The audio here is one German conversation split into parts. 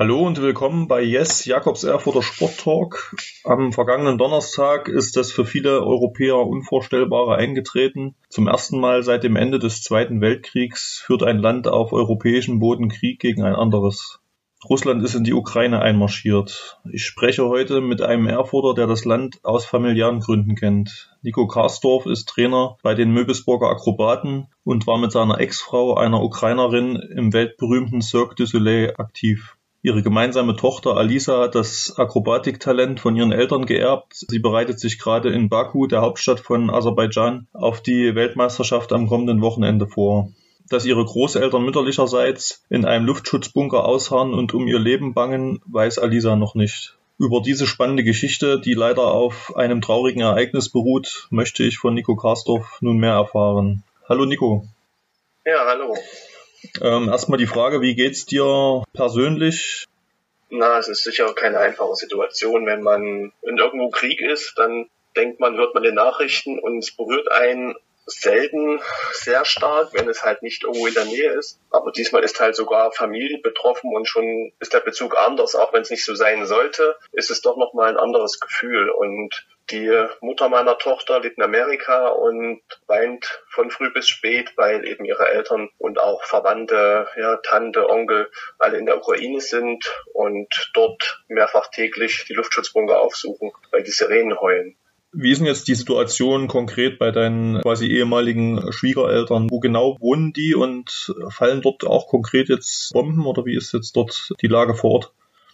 Hallo und willkommen bei Yes, Jakobs Erfurter Sport Talk. Am vergangenen Donnerstag ist das für viele Europäer Unvorstellbare eingetreten. Zum ersten Mal seit dem Ende des Zweiten Weltkriegs führt ein Land auf europäischem Boden Krieg gegen ein anderes. Russland ist in die Ukraine einmarschiert. Ich spreche heute mit einem Erfurter, der das Land aus familiären Gründen kennt. Nico Karsdorf ist Trainer bei den Möbelsburger Akrobaten und war mit seiner Ex-Frau, einer Ukrainerin, im weltberühmten Cirque du Soleil aktiv. Ihre gemeinsame Tochter Alisa hat das Akrobatiktalent von ihren Eltern geerbt. Sie bereitet sich gerade in Baku, der Hauptstadt von Aserbaidschan, auf die Weltmeisterschaft am kommenden Wochenende vor. Dass ihre Großeltern mütterlicherseits in einem Luftschutzbunker ausharren und um ihr Leben bangen, weiß Alisa noch nicht. Über diese spannende Geschichte, die leider auf einem traurigen Ereignis beruht, möchte ich von Nico Karsdorf nun mehr erfahren. Hallo Nico. Ja, hallo. Ähm, erstmal die Frage, wie geht's dir persönlich? Na, es ist sicher keine einfache Situation. Wenn man in irgendwo Krieg ist, dann denkt man, hört man die Nachrichten und es berührt einen selten sehr stark, wenn es halt nicht irgendwo in der Nähe ist. Aber diesmal ist halt sogar Familie betroffen und schon ist der Bezug anders, auch wenn es nicht so sein sollte, ist es doch nochmal ein anderes Gefühl. Und die Mutter meiner Tochter lebt in Amerika und weint von früh bis spät, weil eben ihre Eltern und auch Verwandte, ja, Tante, Onkel alle in der Ukraine sind und dort mehrfach täglich die Luftschutzbunker aufsuchen, weil die Sirenen heulen. Wie ist denn jetzt die Situation konkret bei deinen quasi ehemaligen Schwiegereltern? Wo genau wohnen die und fallen dort auch konkret jetzt Bomben oder wie ist jetzt dort die Lage vor Ort?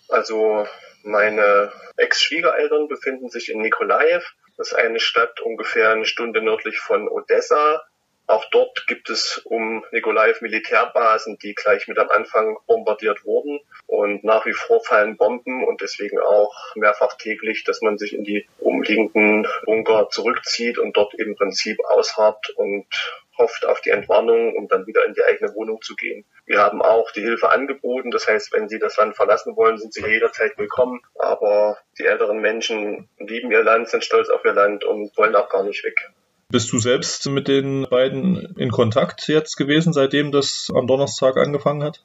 Also meine Ex-Schwiegereltern befinden sich in Nikolaev. Das ist eine Stadt ungefähr eine Stunde nördlich von Odessa. Auch dort gibt es um Nikolaev Militärbasen, die gleich mit am Anfang bombardiert wurden. Und nach wie vor fallen Bomben und deswegen auch mehrfach täglich, dass man sich in die umliegenden Bunker zurückzieht und dort im Prinzip ausharrt und hofft auf die Entwarnung, um dann wieder in die eigene Wohnung zu gehen. Wir haben auch die Hilfe angeboten. Das heißt, wenn Sie das Land verlassen wollen, sind Sie jederzeit willkommen. Aber die älteren Menschen lieben ihr Land, sind stolz auf ihr Land und wollen auch gar nicht weg. Bist du selbst mit den beiden in Kontakt jetzt gewesen, seitdem das am Donnerstag angefangen hat?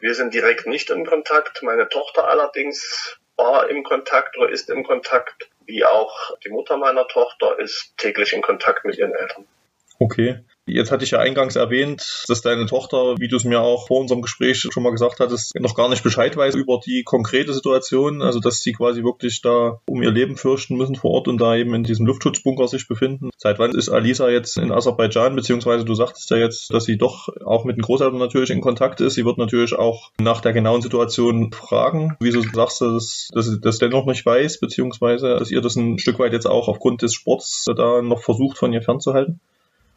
Wir sind direkt nicht in Kontakt. Meine Tochter allerdings war im Kontakt oder ist im Kontakt, wie auch die Mutter meiner Tochter ist täglich in Kontakt mit ihren Eltern. Okay. Jetzt hatte ich ja eingangs erwähnt, dass deine Tochter, wie du es mir auch vor unserem Gespräch schon mal gesagt hattest, noch gar nicht Bescheid weiß über die konkrete Situation, also dass sie quasi wirklich da um ihr Leben fürchten müssen vor Ort und da eben in diesem Luftschutzbunker sich befinden. Seit wann ist Alisa jetzt in Aserbaidschan, beziehungsweise du sagtest ja jetzt, dass sie doch auch mit den Großeltern natürlich in Kontakt ist. Sie wird natürlich auch nach der genauen Situation fragen. Wieso sagst du, dass, sie das dennoch nicht weiß, beziehungsweise dass ihr das ein Stück weit jetzt auch aufgrund des Sports da noch versucht von ihr fernzuhalten?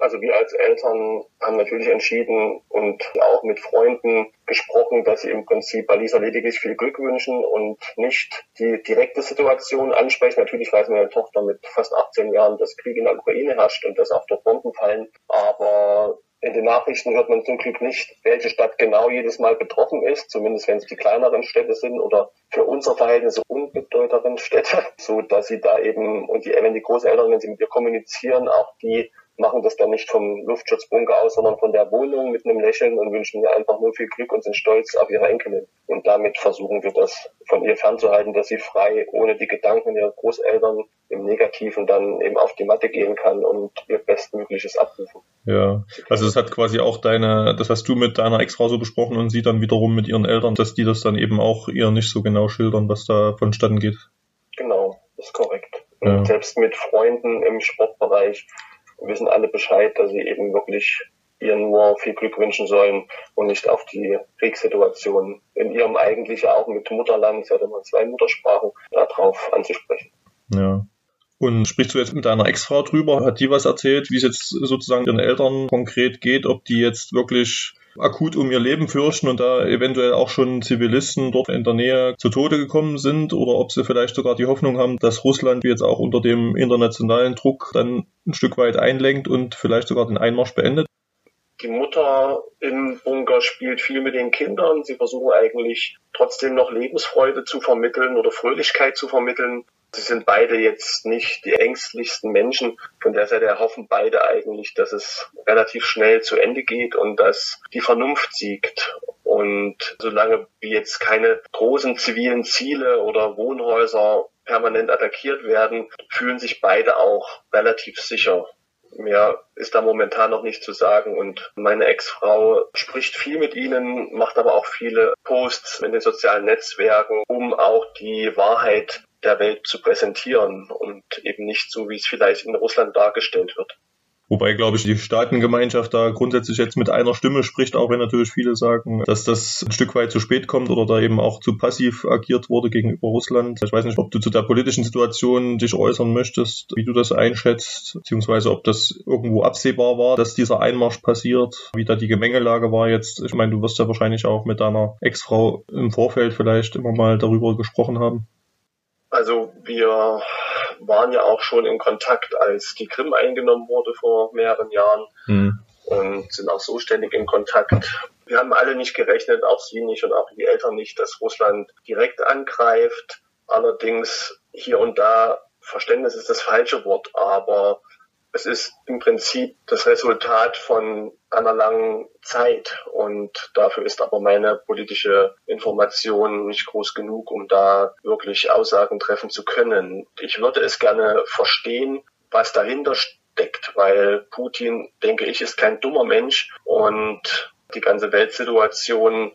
Also wir als Eltern haben natürlich entschieden und auch mit Freunden gesprochen, dass sie im Prinzip Alisa lediglich viel Glück wünschen und nicht die direkte Situation ansprechen. Natürlich weiß meine Tochter mit fast 18 Jahren, dass Krieg in der Ukraine herrscht und dass auch dort Bomben fallen. Aber in den Nachrichten hört man zum Glück nicht, welche Stadt genau jedes Mal betroffen ist, zumindest wenn es die kleineren Städte sind oder für unsere Verhältnisse unbedeutenden Städte, so dass sie da eben und die, wenn die Großeltern, wenn sie mit ihr kommunizieren, auch die machen das dann nicht vom Luftschutzbunker aus, sondern von der Wohnung mit einem Lächeln und wünschen ihr einfach nur viel Glück und sind stolz auf ihre Enkelin. Und damit versuchen wir das von ihr fernzuhalten, dass sie frei, ohne die Gedanken ihrer Großeltern im Negativen dann eben auf die Matte gehen kann und ihr Bestmögliches abrufen. Ja, also das hat quasi auch deine, das hast du mit deiner Ex-Frau so besprochen und sie dann wiederum mit ihren Eltern, dass die das dann eben auch ihr nicht so genau schildern, was da vonstatten geht. Genau, ist korrekt. Ja. selbst mit Freunden im Sportbereich wissen alle Bescheid, dass sie eben wirklich ihr nur viel Glück wünschen sollen und nicht auf die Kriegssituation in ihrem eigentlich auch mit Mutterland, sie hat immer zwei Muttersprachen, darauf anzusprechen. Ja. Und sprichst du jetzt mit deiner Ex-Frau drüber? Hat die was erzählt, wie es jetzt sozusagen ihren Eltern konkret geht, ob die jetzt wirklich akut um ihr Leben fürchten und da eventuell auch schon Zivilisten dort in der Nähe zu Tode gekommen sind oder ob sie vielleicht sogar die Hoffnung haben, dass Russland jetzt auch unter dem internationalen Druck dann ein Stück weit einlenkt und vielleicht sogar den Einmarsch beendet. Die Mutter im Bunker spielt viel mit den Kindern. Sie versuchen eigentlich trotzdem noch Lebensfreude zu vermitteln oder Fröhlichkeit zu vermitteln. Sie sind beide jetzt nicht die ängstlichsten Menschen. Von der Seite hoffen beide eigentlich, dass es relativ schnell zu Ende geht und dass die Vernunft siegt. Und solange jetzt keine großen zivilen Ziele oder Wohnhäuser permanent attackiert werden, fühlen sich beide auch relativ sicher. Mehr ist da momentan noch nicht zu sagen und meine Ex-Frau spricht viel mit ihnen, macht aber auch viele Posts in den sozialen Netzwerken, um auch die Wahrheit der Welt zu präsentieren und eben nicht so, wie es vielleicht in Russland dargestellt wird. Wobei, glaube ich, die Staatengemeinschaft da grundsätzlich jetzt mit einer Stimme spricht, auch wenn natürlich viele sagen, dass das ein Stück weit zu spät kommt oder da eben auch zu passiv agiert wurde gegenüber Russland. Ich weiß nicht, ob du zu der politischen Situation dich äußern möchtest, wie du das einschätzt, beziehungsweise ob das irgendwo absehbar war, dass dieser Einmarsch passiert, wie da die Gemengelage war jetzt. Ich meine, du wirst ja wahrscheinlich auch mit deiner Ex-Frau im Vorfeld vielleicht immer mal darüber gesprochen haben. Also wir waren ja auch schon in Kontakt, als die Krim eingenommen wurde vor mehreren Jahren mhm. und sind auch so ständig in Kontakt. Wir haben alle nicht gerechnet, auch Sie nicht und auch die Eltern nicht, dass Russland direkt angreift. Allerdings hier und da, Verständnis ist das falsche Wort, aber es ist im Prinzip das Resultat von einer langen Zeit und dafür ist aber meine politische Information nicht groß genug, um da wirklich Aussagen treffen zu können. Ich würde es gerne verstehen, was dahinter steckt, weil Putin, denke ich, ist kein dummer Mensch und die ganze Weltsituation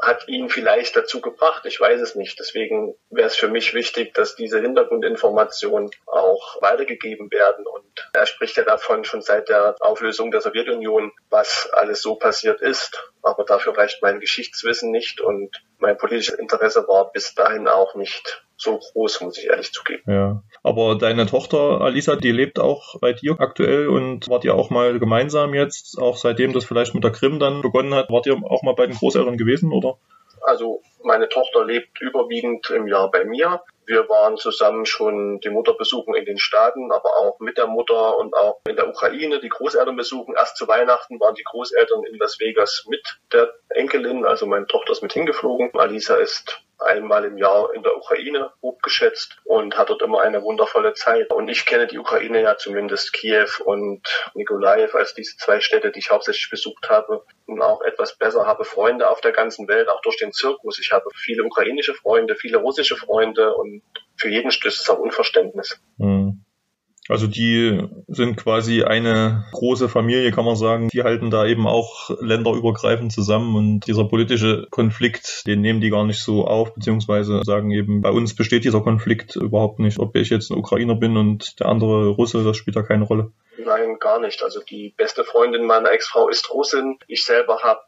hat ihn vielleicht dazu gebracht. Ich weiß es nicht. Deswegen wäre es für mich wichtig, dass diese Hintergrundinformationen auch weitergegeben werden. Und er spricht ja davon schon seit der Auflösung der Sowjetunion, was alles so passiert ist. Aber dafür reicht mein Geschichtswissen nicht und mein politisches Interesse war bis dahin auch nicht so groß, muss ich ehrlich zugeben. Ja. Aber deine Tochter Alisa, die lebt auch bei dir aktuell und wart ihr auch mal gemeinsam jetzt, auch seitdem das vielleicht mit der Krim dann begonnen hat, wart ihr auch mal bei den Großeltern gewesen, oder? Also meine Tochter lebt überwiegend im Jahr bei mir. Wir waren zusammen schon die Mutter besuchen in den Staaten, aber auch mit der Mutter und auch in der Ukraine die Großeltern besuchen. Erst zu Weihnachten waren die Großeltern in Las Vegas mit der Enkelin, also meine Tochter ist mit hingeflogen. Alisa ist einmal im Jahr in der Ukraine hochgeschätzt und hat dort immer eine wundervolle Zeit. Und ich kenne die Ukraine ja zumindest Kiew und Nikolaev als diese zwei Städte, die ich hauptsächlich besucht habe und auch etwas besser habe Freunde auf der ganzen Welt, auch durch den Zirkus. Ich habe viele ukrainische Freunde, viele russische Freunde und für jeden stößt es auf Unverständnis. Mhm. Also die sind quasi eine große Familie, kann man sagen. Die halten da eben auch länderübergreifend zusammen und dieser politische Konflikt, den nehmen die gar nicht so auf, beziehungsweise sagen eben, bei uns besteht dieser Konflikt überhaupt nicht. Ob ich jetzt ein Ukrainer bin und der andere Russe, das spielt da keine Rolle. Nein, gar nicht. Also die beste Freundin meiner Ex-Frau ist Russin. Ich selber habe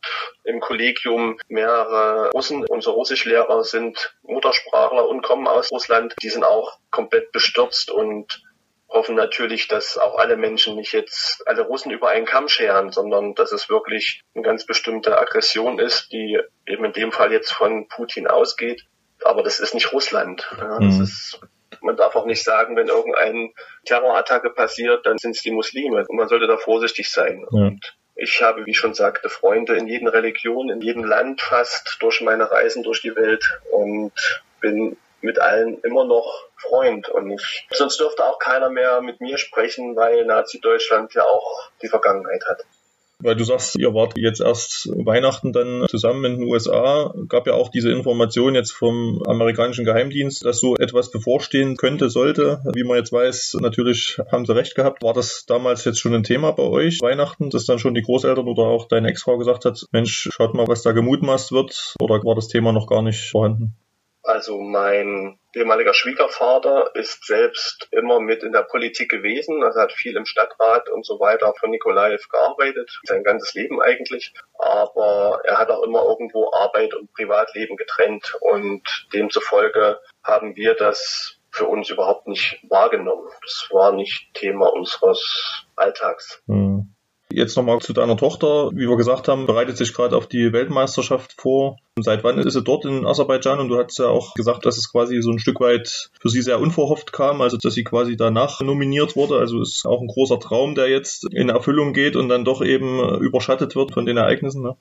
im Kollegium mehrere Russen. Unsere Russischlehrer sind Muttersprachler und kommen aus Russland. Die sind auch komplett bestürzt und hoffen natürlich, dass auch alle Menschen nicht jetzt alle Russen über einen Kamm scheren, sondern dass es wirklich eine ganz bestimmte Aggression ist, die eben in dem Fall jetzt von Putin ausgeht. Aber das ist nicht Russland. Ja, das mhm. ist, man darf auch nicht sagen, wenn irgendeine Terrorattacke passiert, dann sind es die Muslime. Und man sollte da vorsichtig sein. Ja. Und ich habe, wie schon sagte, Freunde in jedem Religion, in jedem Land fast durch meine Reisen durch die Welt und bin mit allen immer noch Freund und ich, sonst dürfte auch keiner mehr mit mir sprechen, weil Nazi-Deutschland ja auch die Vergangenheit hat. Weil du sagst, ihr wart jetzt erst Weihnachten dann zusammen in den USA. Gab ja auch diese Information jetzt vom amerikanischen Geheimdienst, dass so etwas bevorstehen könnte, sollte. Wie man jetzt weiß, natürlich haben sie recht gehabt. War das damals jetzt schon ein Thema bei euch, Weihnachten, dass dann schon die Großeltern oder auch deine Ex-Frau gesagt hat, Mensch, schaut mal, was da gemutmaßt wird? Oder war das Thema noch gar nicht vorhanden? Also mein ehemaliger Schwiegervater ist selbst immer mit in der Politik gewesen, also hat viel im Stadtrat und so weiter von Nikolaev gearbeitet, sein ganzes Leben eigentlich. Aber er hat auch immer irgendwo Arbeit und Privatleben getrennt und demzufolge haben wir das für uns überhaupt nicht wahrgenommen. Das war nicht Thema unseres Alltags. Hm. Jetzt nochmal zu deiner Tochter. Wie wir gesagt haben, bereitet sich gerade auf die Weltmeisterschaft vor. Seit wann ist sie dort in Aserbaidschan? Und du hast ja auch gesagt, dass es quasi so ein Stück weit für sie sehr unverhofft kam, also dass sie quasi danach nominiert wurde. Also ist auch ein großer Traum, der jetzt in Erfüllung geht und dann doch eben überschattet wird von den Ereignissen. Ne?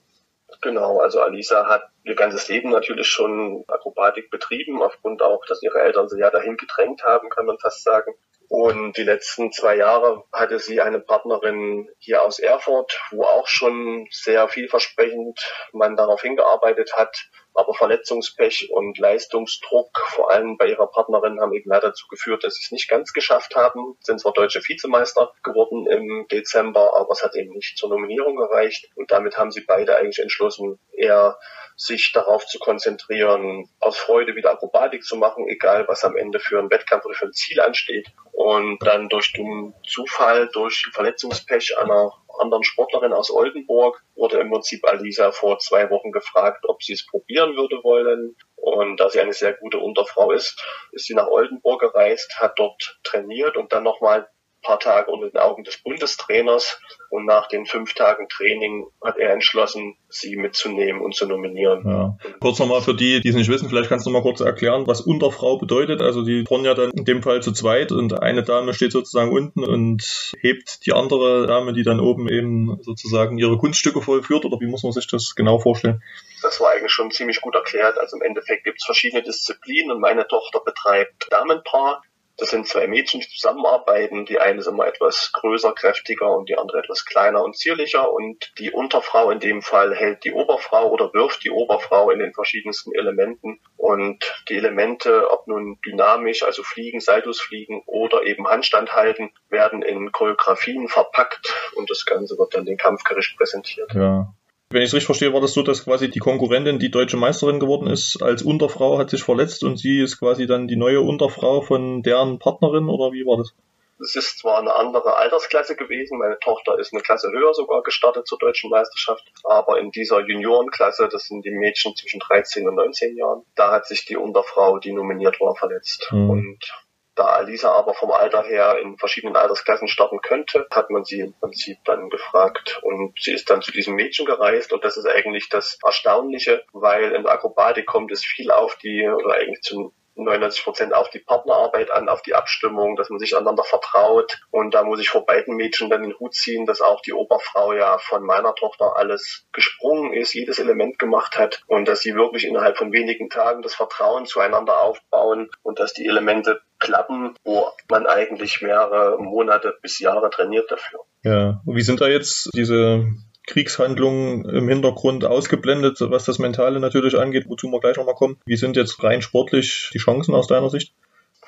Genau, also Alisa hat ihr ganzes Leben natürlich schon Akrobatik betrieben, aufgrund auch, dass ihre Eltern sie ja dahin gedrängt haben, kann man fast sagen. Und die letzten zwei Jahre hatte sie eine Partnerin hier aus Erfurt, wo auch schon sehr vielversprechend man darauf hingearbeitet hat. Aber Verletzungspech und Leistungsdruck, vor allem bei ihrer Partnerin, haben eben leider dazu geführt, dass sie es nicht ganz geschafft haben. Sind zwar deutsche Vizemeister geworden im Dezember, aber es hat eben nicht zur Nominierung gereicht. Und damit haben sie beide eigentlich entschlossen, eher sich darauf zu konzentrieren, aus Freude wieder Akrobatik zu machen, egal was am Ende für einen Wettkampf oder für ein Ziel ansteht. Und dann durch dummen Zufall, durch Verletzungspech einer anderen Sportlerin aus Oldenburg wurde im Prinzip Alisa vor zwei Wochen gefragt, ob sie es probieren würde wollen. Und da sie eine sehr gute Unterfrau ist, ist sie nach Oldenburg gereist, hat dort trainiert und dann nochmal paar Tage unter den Augen des Bundestrainers und nach den fünf Tagen Training hat er entschlossen, sie mitzunehmen und zu nominieren. Ja. Kurz nochmal für die, die es nicht wissen, vielleicht kannst du mal kurz erklären, was Unterfrau bedeutet. Also die turnen ja dann in dem Fall zu zweit und eine Dame steht sozusagen unten und hebt die andere Dame, die dann oben eben sozusagen ihre Kunststücke vollführt oder wie muss man sich das genau vorstellen? Das war eigentlich schon ziemlich gut erklärt. Also im Endeffekt gibt es verschiedene Disziplinen und meine Tochter betreibt Damenpaar. Das sind zwei Mädchen, die zusammenarbeiten. Die eine ist immer etwas größer, kräftiger und die andere etwas kleiner und zierlicher. Und die Unterfrau in dem Fall hält die Oberfrau oder wirft die Oberfrau in den verschiedensten Elementen. Und die Elemente, ob nun dynamisch, also fliegen, Saltos fliegen oder eben Handstand halten, werden in Choreografien verpackt und das Ganze wird dann den Kampfgericht präsentiert. Ja. Wenn ich es richtig verstehe, war das so, dass quasi die Konkurrentin, die deutsche Meisterin geworden ist, als Unterfrau hat sich verletzt und sie ist quasi dann die neue Unterfrau von deren Partnerin oder wie war das? Es ist zwar eine andere Altersklasse gewesen, meine Tochter ist eine Klasse höher sogar gestartet zur deutschen Meisterschaft, aber in dieser Juniorenklasse, das sind die Mädchen zwischen 13 und 19 Jahren, da hat sich die Unterfrau, die nominiert war, verletzt. Mhm. Und da Alisa aber vom Alter her in verschiedenen Altersklassen starten könnte, hat man sie im Prinzip dann gefragt. Und sie ist dann zu diesem Mädchen gereist. Und das ist eigentlich das Erstaunliche, weil in der Akrobatik kommt es viel auf die, oder eigentlich zu 99 Prozent auf die Partnerarbeit an, auf die Abstimmung, dass man sich einander vertraut. Und da muss ich vor beiden Mädchen dann den Hut ziehen, dass auch die Oberfrau ja von meiner Tochter alles gesprungen ist, jedes Element gemacht hat und dass sie wirklich innerhalb von wenigen Tagen das Vertrauen zueinander aufbauen und dass die Elemente klappen, wo man eigentlich mehrere Monate bis Jahre trainiert dafür. Ja, wie sind da jetzt diese Kriegshandlungen im Hintergrund ausgeblendet, was das Mentale natürlich angeht, wozu wir gleich nochmal kommen. Wie sind jetzt rein sportlich die Chancen aus deiner Sicht?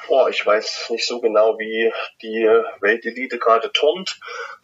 Boah, ich weiß nicht so genau, wie die Weltelite gerade turnt.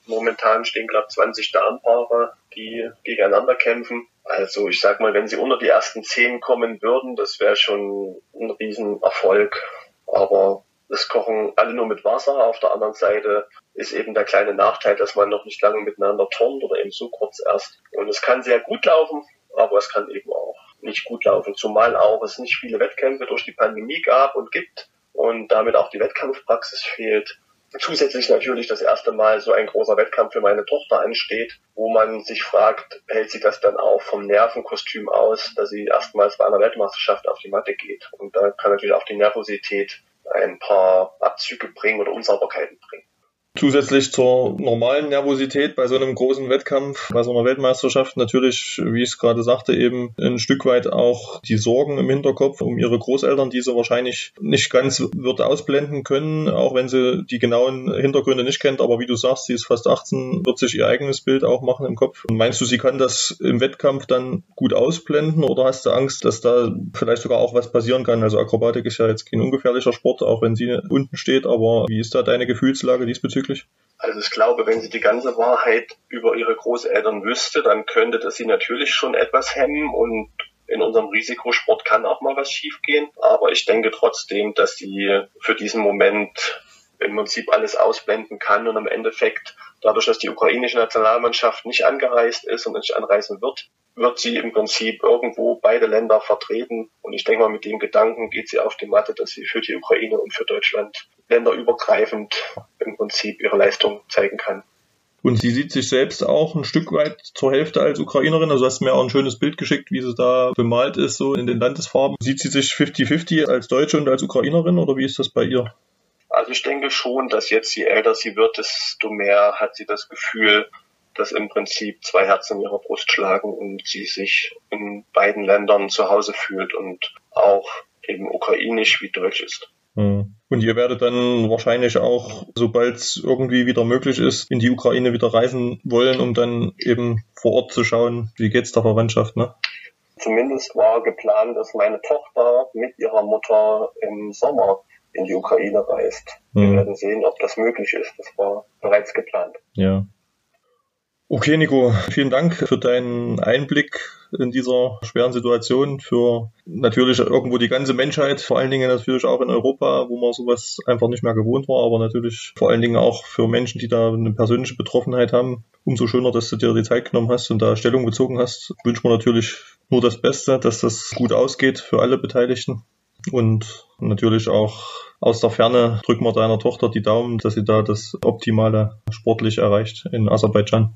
Momentan stehen, ich, 20 Damenpaare, die gegeneinander kämpfen. Also ich sag mal, wenn sie unter die ersten 10 kommen würden, das wäre schon ein Riesenerfolg. Aber es kochen alle nur mit Wasser. Auf der anderen Seite ist eben der kleine Nachteil, dass man noch nicht lange miteinander turnt oder eben so kurz erst. Und es kann sehr gut laufen, aber es kann eben auch nicht gut laufen. Zumal auch es nicht viele Wettkämpfe durch die Pandemie gab und gibt und damit auch die Wettkampfpraxis fehlt. Zusätzlich natürlich das erste Mal so ein großer Wettkampf für meine Tochter ansteht, wo man sich fragt, hält sie das dann auch vom Nervenkostüm aus, dass sie erstmals bei einer Weltmeisterschaft auf die Matte geht. Und da kann natürlich auch die Nervosität ein paar Abzüge bringen oder Unsauberkeiten bringen. Zusätzlich zur normalen Nervosität bei so einem großen Wettkampf, bei so einer Weltmeisterschaft natürlich, wie ich es gerade sagte, eben ein Stück weit auch die Sorgen im Hinterkopf um ihre Großeltern, die sie wahrscheinlich nicht ganz wird ausblenden können, auch wenn sie die genauen Hintergründe nicht kennt. Aber wie du sagst, sie ist fast 18, wird sich ihr eigenes Bild auch machen im Kopf. Und meinst du, sie kann das im Wettkampf dann gut ausblenden oder hast du Angst, dass da vielleicht sogar auch was passieren kann? Also Akrobatik ist ja jetzt kein ungefährlicher Sport, auch wenn sie unten steht. Aber wie ist da deine Gefühlslage diesbezüglich? Diesbezüglich? Also ich glaube, wenn sie die ganze Wahrheit über ihre Großeltern wüsste, dann könnte das sie natürlich schon etwas hemmen und in unserem Risikosport kann auch mal was schiefgehen. Aber ich denke trotzdem, dass sie für diesen Moment im Prinzip alles ausblenden kann und im Endeffekt, dadurch, dass die ukrainische Nationalmannschaft nicht angereist ist und nicht anreisen wird, wird sie im Prinzip irgendwo beide Länder vertreten. Und ich denke mal, mit dem Gedanken geht sie auf die Matte, dass sie für die Ukraine und für Deutschland länderübergreifend im Prinzip ihre Leistung zeigen kann. Und sie sieht sich selbst auch ein Stück weit zur Hälfte als Ukrainerin. Also hast du mir auch ein schönes Bild geschickt, wie sie da bemalt ist, so in den Landesfarben. Sieht sie sich 50-50 als Deutsche und als Ukrainerin oder wie ist das bei ihr? Also ich denke schon, dass jetzt je älter sie wird, desto mehr hat sie das Gefühl, dass im Prinzip zwei Herzen in ihrer Brust schlagen und sie sich in beiden Ländern zu Hause fühlt und auch eben ukrainisch wie deutsch ist. Hm. Und ihr werdet dann wahrscheinlich auch, sobald es irgendwie wieder möglich ist, in die Ukraine wieder reisen wollen, um dann eben vor Ort zu schauen, wie geht's der Verwandtschaft, ne? Zumindest war geplant, dass meine Tochter mit ihrer Mutter im Sommer in die Ukraine reist. Mhm. Wir werden sehen, ob das möglich ist. Das war bereits geplant. Ja. Okay, Nico, vielen Dank für deinen Einblick in dieser schweren Situation, für natürlich irgendwo die ganze Menschheit, vor allen Dingen natürlich auch in Europa, wo man sowas einfach nicht mehr gewohnt war, aber natürlich vor allen Dingen auch für Menschen, die da eine persönliche Betroffenheit haben. Umso schöner, dass du dir die Zeit genommen hast und da Stellung bezogen hast. Wünschen wir natürlich nur das Beste, dass das gut ausgeht für alle Beteiligten. Und natürlich auch aus der Ferne drücken wir deiner Tochter die Daumen, dass sie da das Optimale sportlich erreicht in Aserbaidschan.